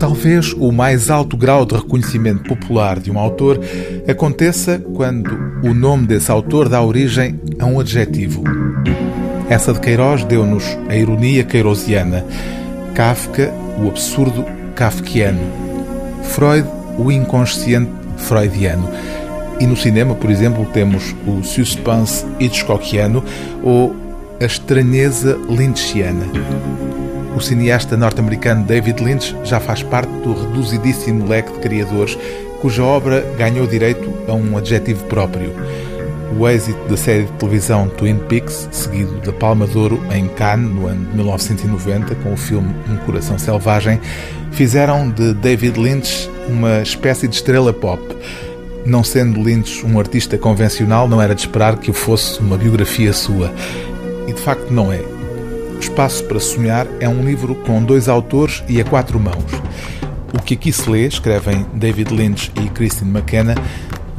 Talvez o mais alto grau de reconhecimento popular de um autor aconteça quando o nome desse autor dá origem a um adjetivo. Essa de Queiroz deu-nos a ironia queirosiana, Kafka, o absurdo kafkiano, Freud, o inconsciente freudiano. E no cinema, por exemplo, temos o suspense hitchcockiano ou a estranheza lynchiana. O cineasta norte-americano David Lynch já faz parte do reduzidíssimo leque de criadores cuja obra ganhou direito a um adjetivo próprio. O êxito da série de televisão Twin Peaks, seguido da Palma de Ouro em Cannes no ano de 1990 com o filme Um Coração Selvagem, fizeram de David Lynch uma espécie de estrela pop. Não sendo Lynch um artista convencional, não era de esperar que o fosse uma biografia sua. E de facto não é. Espaço para Sonhar é um livro com dois autores e a quatro mãos. O que aqui se lê, escrevem David Lynch e Christine McKenna,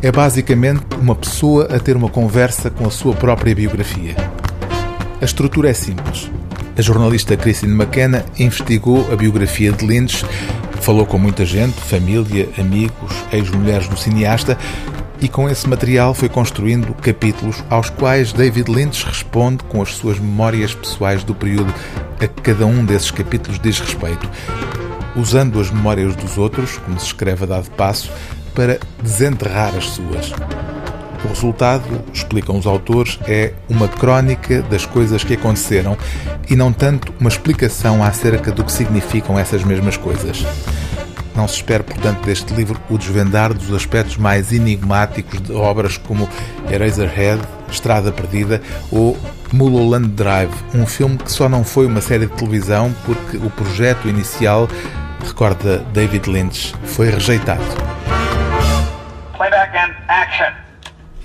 é basicamente uma pessoa a ter uma conversa com a sua própria biografia. A estrutura é simples. A jornalista Christine McKenna investigou a biografia de Lynch, falou com muita gente, família, amigos, ex-mulheres do cineasta, e com esse material foi construindo capítulos aos quais David Lynch responde com as suas memórias pessoais do período a que cada um desses capítulos diz respeito, usando as memórias dos outros, como se escreve a dado passo, para desenterrar as suas. O resultado, explicam os autores, é uma crónica das coisas que aconteceram e não tanto uma explicação acerca do que significam essas mesmas coisas. Não se espera, portanto, deste livro o desvendar dos aspectos mais enigmáticos de obras como Eraserhead, Estrada Perdida ou Mulholland Drive, um filme que só não foi uma série de televisão porque o projeto inicial, recorda David Lynch, foi rejeitado.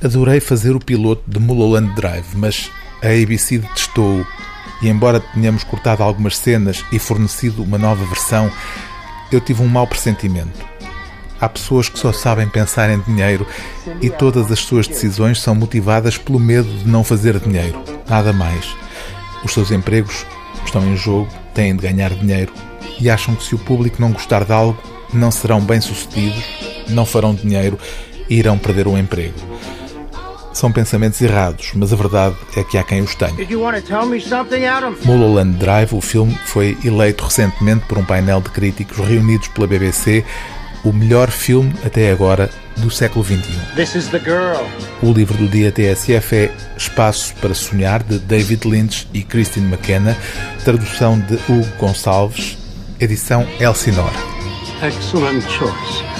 Adorei fazer o piloto de Mulholland Drive, mas a ABC detestou-o e, embora tenhamos cortado algumas cenas e fornecido uma nova versão, eu tive um mau pressentimento. Há pessoas que só sabem pensar em dinheiro e todas as suas decisões são motivadas pelo medo de não fazer dinheiro. Nada mais. Os seus empregos estão em jogo, têm de ganhar dinheiro e acham que se o público não gostar de algo, não serão bem-sucedidos, não farão dinheiro e irão perder o emprego. São pensamentos errados, mas a verdade é que há quem os tenha. Mulholland Drive, o filme, foi eleito recentemente por um painel de críticos reunidos pela BBC o melhor filme até agora do século XXI. O livro do dia TSF é Espaço para Sonhar, de David Lynch e Christine McKenna, tradução de Hugo Gonçalves, edição Elsinore. Excellent choice.